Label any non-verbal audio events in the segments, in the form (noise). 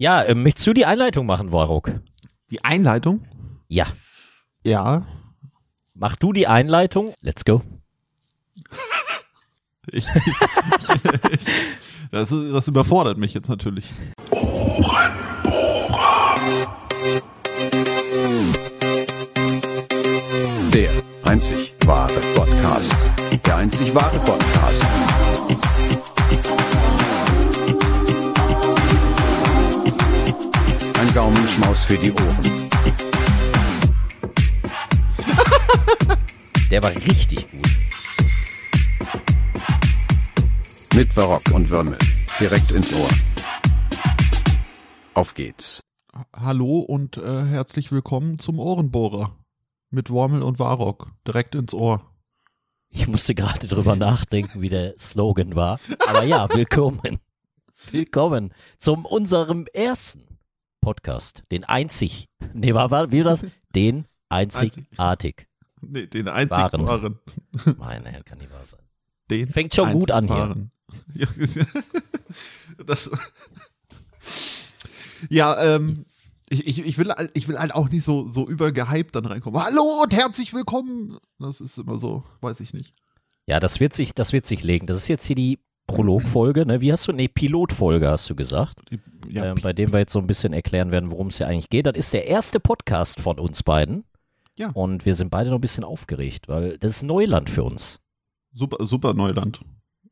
Ja, äh, möchtest du die Einleitung machen, Warok? Die Einleitung? Ja. Ja. Mach du die Einleitung. Let's go. Ich, (laughs) das, das überfordert mich jetzt natürlich. Der einzig wahre Podcast. Der einzig wahre Der war richtig gut. Mit Barock und Würmel. Direkt ins Ohr. Auf geht's. Hallo und äh, herzlich willkommen zum Ohrenbohrer. Mit Wormel und Warrock. Direkt ins Ohr. Ich musste gerade drüber nachdenken, wie der Slogan war. Aber ja, (laughs) willkommen. Willkommen zum unserem ersten Podcast. Den einzig. Nee, war, war wie war das? (laughs) Den einzigartig. Nee, den einzig Waren. wahren. Meine Herren, kann nicht wahr sein. Den Fängt schon gut an hier. wahren. Ja, (laughs) das, ja ähm, ich, ich, ich, will, halt- ich will halt auch nicht so, so übergehypt dann reinkommen. Hallo und herzlich willkommen. Das ist immer so, weiß ich nicht. Ja, das wird sich, das wird sich legen. Das ist jetzt hier die Prologfolge, ne? Wie hast du? Nee, Pilotfolge hast du gesagt. Ja, ähm, bei dem wir jetzt so ein bisschen erklären werden, worum es hier eigentlich geht. Das ist der erste Podcast von uns beiden. Ja. Und wir sind beide noch ein bisschen aufgeregt, weil das ist Neuland für uns. super, super Neuland.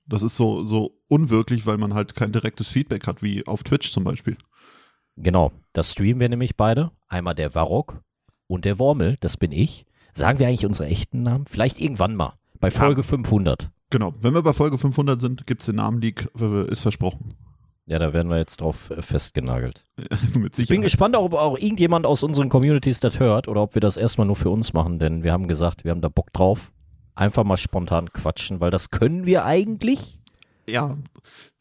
Das ist so, so unwirklich, weil man halt kein direktes Feedback hat, wie auf Twitch zum Beispiel. Genau, das streamen wir nämlich beide. Einmal der Warrock und der Wormel, das bin ich. Sagen wir eigentlich unsere echten Namen? Vielleicht irgendwann mal, bei Ja. Folge 500. Genau. Wenn wir bei Folge 500 sind, gibt es den Namen Leak, äh, ist versprochen. Ja, da werden wir jetzt drauf äh, festgenagelt. (laughs) Ich bin gespannt, ob auch irgendjemand aus unseren Communities das hört oder ob wir das erstmal nur für uns machen, denn wir haben gesagt, wir haben da Bock drauf. Einfach mal spontan quatschen, weil das können wir eigentlich. ja,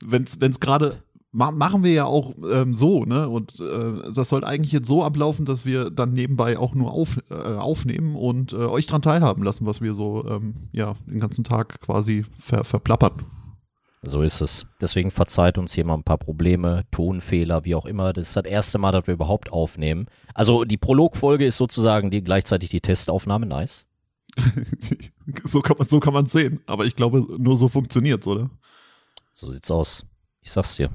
wenn es gerade ma machen wir ja auch ähm, so, ne? Und äh, das soll eigentlich jetzt so ablaufen, dass wir dann nebenbei auch nur auf, äh, aufnehmen und äh, euch dran teilhaben lassen, was wir so ähm, ja den ganzen Tag quasi ver verplappern. So ist es. Deswegen verzeiht uns hier mal ein paar Probleme, Tonfehler, wie auch immer. Das ist das erste Mal, dass wir überhaupt aufnehmen. Also die Prologfolge ist sozusagen die gleichzeitig die Testaufnahme. Nice. (laughs) so kann man so kann man sehen, aber ich glaube, nur so funktioniert's, oder? So sieht's aus. Ich sag's dir.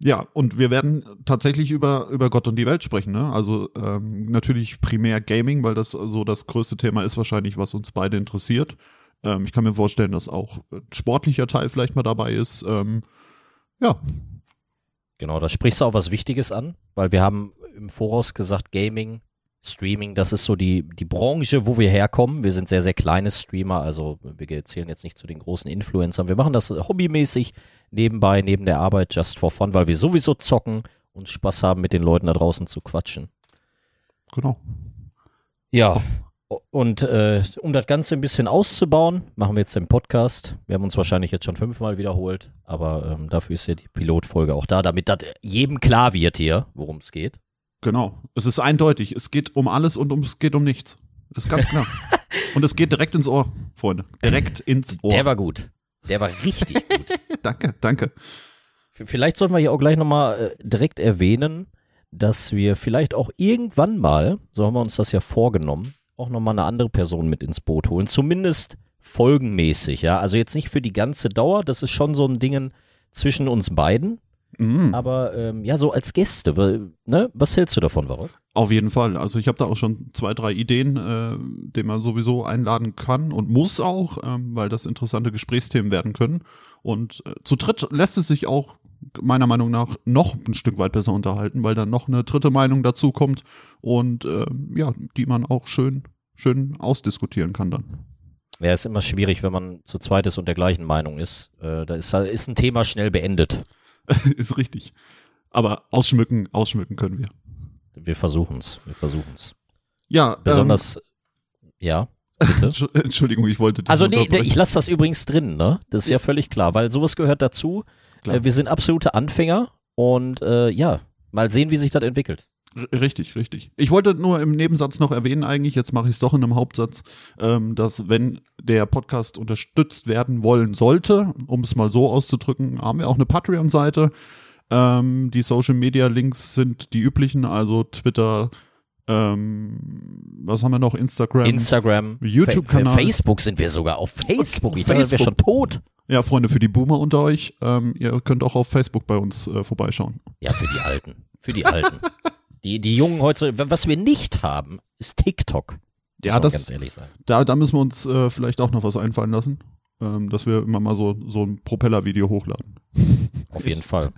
Ja, und wir werden tatsächlich über, über Gott und die Welt sprechen. Ne? Also ähm, natürlich primär Gaming, weil das so das größte Thema ist wahrscheinlich, was uns beide interessiert. Ähm, ich kann mir vorstellen, dass auch äh, sportlicher Teil vielleicht mal dabei ist. Ähm, ja, Genau, da sprichst du auch was Wichtiges an, weil wir haben im Voraus gesagt, Gaming, Streaming, das ist so die, die Branche, wo wir herkommen. Wir sind sehr, sehr kleine Streamer, also wir zählen jetzt nicht zu den großen Influencern. Wir machen das hobbymäßig nebenbei, neben der Arbeit, just for fun, weil wir sowieso zocken und Spaß haben, mit den Leuten da draußen zu quatschen. genau. Ja. Und äh, um das Ganze ein bisschen auszubauen, machen wir jetzt den Podcast. Wir haben uns wahrscheinlich jetzt schon fünfmal wiederholt, aber ähm, dafür ist ja die Pilotfolge auch da, damit das jedem klar wird hier, worum es geht. Genau. Es ist eindeutig. Es geht um alles und um, es geht um nichts. Ist ganz klar. (laughs) und es geht direkt ins Ohr, Freunde. Direkt ins Ohr. Der war gut. Der war richtig gut. (laughs) danke, danke. Vielleicht sollten wir hier auch gleich nochmal äh, direkt erwähnen, dass wir vielleicht auch irgendwann mal, so haben wir uns das ja vorgenommen, auch nochmal eine andere Person mit ins Boot holen. Zumindest folgenmäßig, ja. Also jetzt nicht für die ganze Dauer, das ist schon so ein Ding zwischen uns beiden, Mhm. aber ähm, ja, so als Gäste. weil, Ne? Was hältst du davon, Warok? Auf jeden Fall. Also ich habe da auch schon zwei, drei Ideen, äh, den man sowieso einladen kann und muss auch, ähm, weil das interessante Gesprächsthemen werden können. Und äh, zu dritt lässt es sich auch meiner Meinung nach noch ein Stück weit besser unterhalten, weil dann noch eine dritte Meinung dazu kommt und ähm, ja, die man auch schön, schön ausdiskutieren kann dann. Ja, ist immer schwierig, wenn man zu zweit ist und der gleichen Meinung ist. Äh, da ist, ist ein Thema schnell beendet. (laughs) Ist richtig. Aber ausschmücken, ausschmücken können wir. Wir versuchen's. Wir versuchen's. Ja, Besonders, ja, Ähm, bitte. Entsch- (laughs) Entschuldigung, ich wollte Also nee, ich lasse das übrigens drin, ne? Das ist ja völlig klar, weil sowas gehört dazu. Klar. Äh, wir sind absolute Anfänger und äh, ja, mal sehen, wie sich das entwickelt. Richtig, richtig. Ich wollte nur im Nebensatz noch erwähnen, eigentlich, jetzt mache ich es doch in einem Hauptsatz, ähm, dass wenn der Podcast unterstützt werden wollen sollte, um es mal so auszudrücken, haben wir auch eine Patreon-Seite. Ähm, die Social Media Links sind die üblichen, also Twitter, ähm, was haben wir noch? Instagram. Instagram, YouTube-Kanal. Fa- Facebook sind wir sogar auf Facebook. Ich dachte, wir schon tot. ja, Freunde, für die Boomer unter euch, ähm, ihr könnt auch auf Facebook bei uns äh, vorbeischauen. Ja, für die Alten. Für die Alten. (laughs) Die, die Jungen heute, was wir nicht haben, ist TikTok. Ja, das, ganz ehrlich sein. da, da müssen wir uns äh, vielleicht auch noch was einfallen lassen, ähm, dass wir immer mal so, so ein Propeller-Video hochladen. Auf jeden Fall.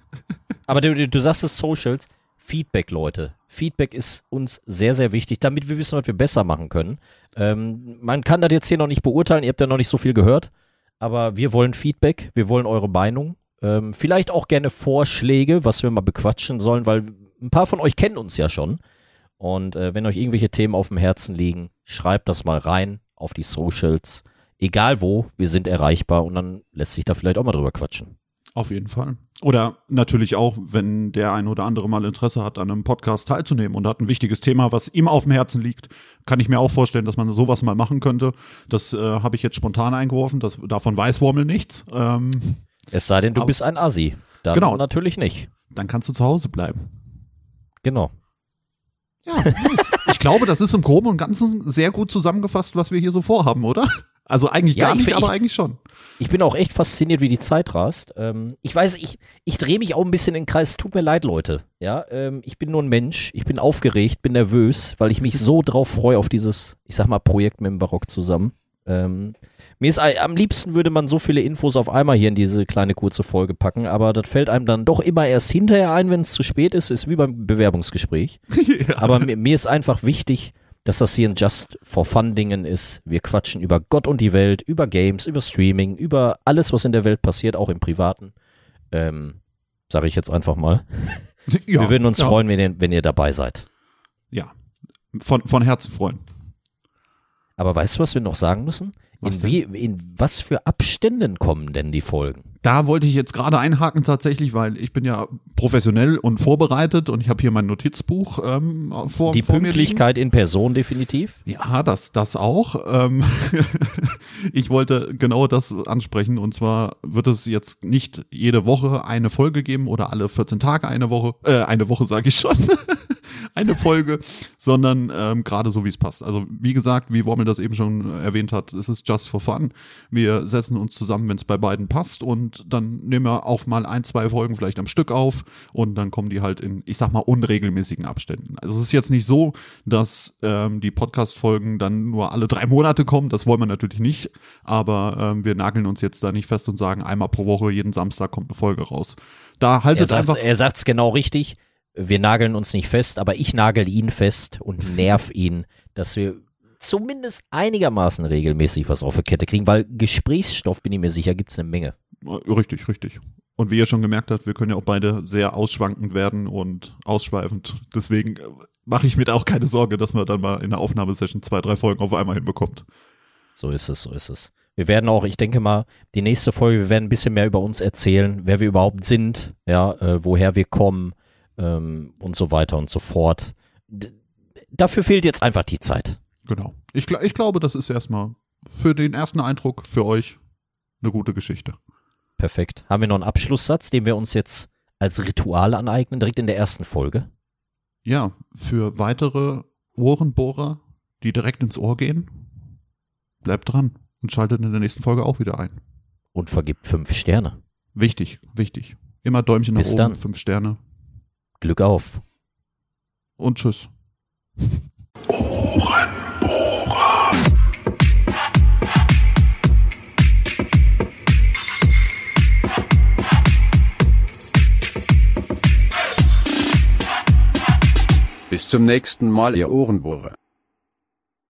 Aber du, du, du sagst es Socials. Feedback, Leute. Feedback ist uns sehr, sehr wichtig, damit wir wissen, was wir besser machen können. Ähm, man kann das jetzt hier noch nicht beurteilen, ihr habt ja noch nicht so viel gehört, aber wir wollen Feedback, wir wollen eure Meinung. Ähm, vielleicht auch gerne Vorschläge, was wir mal bequatschen sollen, weil ein paar von euch kennen uns ja schon. Und äh, wenn euch irgendwelche Themen auf dem Herzen liegen, schreibt das mal rein auf die Socials. Egal wo, wir sind erreichbar und dann lässt sich da vielleicht auch mal drüber quatschen. Auf jeden Fall. Oder natürlich auch, wenn der ein oder andere mal Interesse hat, an einem Podcast teilzunehmen und hat ein wichtiges Thema, was ihm auf dem Herzen liegt, kann ich mir auch vorstellen, dass man sowas mal machen könnte. Das äh, habe ich jetzt spontan eingeworfen. Das, davon weiß Wormel nichts. Ähm, Es sei denn, du Aber- bist ein Assi. Dann Genau. natürlich nicht. dann kannst du zu Hause bleiben. Genau. Ja, nice. ich glaube, das ist im Groben und Ganzen sehr gut zusammengefasst, was wir hier so vorhaben, oder? Also eigentlich Ja, gar ich- nicht, aber ich- eigentlich schon. Ich bin auch echt fasziniert, wie die Zeit rast. Ähm, ich weiß, ich, ich drehe mich auch ein bisschen in den Kreis. Tut mir leid, Leute. Ja, ähm, ich bin nur ein Mensch. Ich bin aufgeregt, bin nervös, weil ich mich so drauf freue auf dieses, ich sag mal, Projekt mit dem Barock zusammen. Ähm, mir ist am liebsten würde man so viele Infos auf einmal hier in diese kleine kurze Folge packen, aber das fällt einem dann doch immer erst hinterher ein, wenn es zu spät ist. Ist wie beim Bewerbungsgespräch. (laughs) ja. Aber mir, mir ist einfach wichtig, dass das hier ein Just for Fun Dingen ist. Wir quatschen über Gott und die Welt, über Games, über Streaming, über alles, was in der Welt passiert, auch im Privaten. Ähm, Sage ich jetzt einfach mal. (laughs) ja, Wir würden uns ja, freuen, wenn ihr, wenn ihr dabei seid. Ja, von, von Herzen freuen. Aber weißt du, was wir noch sagen müssen? Was In, wie, in was für Abständen kommen denn die Folgen? Da wollte ich jetzt gerade einhaken tatsächlich, weil ich bin ja professionell und vorbereitet und ich habe hier mein Notizbuch ähm, vor, Die vor. Pünktlichkeit in Person definitiv. Ja, das, das auch. Ähm, (laughs) ich wollte genau das ansprechen und zwar wird es jetzt nicht jede Woche eine Folge geben oder alle 14 Tage eine Woche, äh, eine Woche sage ich schon, (laughs) eine Folge, sondern ähm, gerade so wie es passt. Also wie gesagt, wie Wormel das eben schon erwähnt hat, es ist just for fun. Wir setzen uns zusammen, wenn es bei beiden passt und dann nehmen wir auch mal ein, zwei Folgen vielleicht am Stück auf und dann kommen die halt in, ich sag mal, unregelmäßigen Abständen. Also es ist jetzt nicht so, dass ähm, die Podcast-Folgen dann nur alle drei Monate kommen, das wollen wir natürlich nicht, aber ähm, wir nageln uns jetzt da nicht fest und sagen, einmal pro Woche, jeden Samstag kommt eine Folge raus. Da Er haltet sagt einfach, er sagt's genau richtig. Wir nageln uns nicht fest, aber ich nagel ihn fest und nerv (laughs) ihn, dass wir zumindest einigermaßen regelmäßig was auf die Kette kriegen, weil Gesprächsstoff, bin ich mir sicher, gibt's eine Menge. Richtig, richtig. Und wie ihr schon gemerkt habt, wir können ja auch beide sehr ausschwankend werden und ausschweifend. Deswegen äh, mache ich mir da auch keine Sorge, dass man dann mal in der Aufnahmesession zwei, drei Folgen auf einmal hinbekommt. So ist es, so ist es. Wir werden auch, ich denke mal, die nächste Folge, wir werden ein bisschen mehr über uns erzählen, wer wir überhaupt sind, ja, äh, woher wir kommen ähm, und so weiter und so fort. D dafür fehlt jetzt einfach die Zeit. Genau. Ich, gl- ich glaube, das ist erstmal für den ersten Eindruck für euch eine gute Geschichte. Perfekt. Haben wir noch einen Abschlusssatz, den wir uns jetzt als Ritual aneignen, direkt in der ersten Folge? Ja, für weitere Ohrenbohrer, die direkt ins Ohr gehen, bleibt dran und schaltet in der nächsten Folge auch wieder ein. Und vergibt fünf Sterne. Wichtig, wichtig. Immer Däumchen nach Bis oben, dann. fünf Sterne Glück auf. und tschüss. Bis zum nächsten Mal, ihr Ohrenbohrer.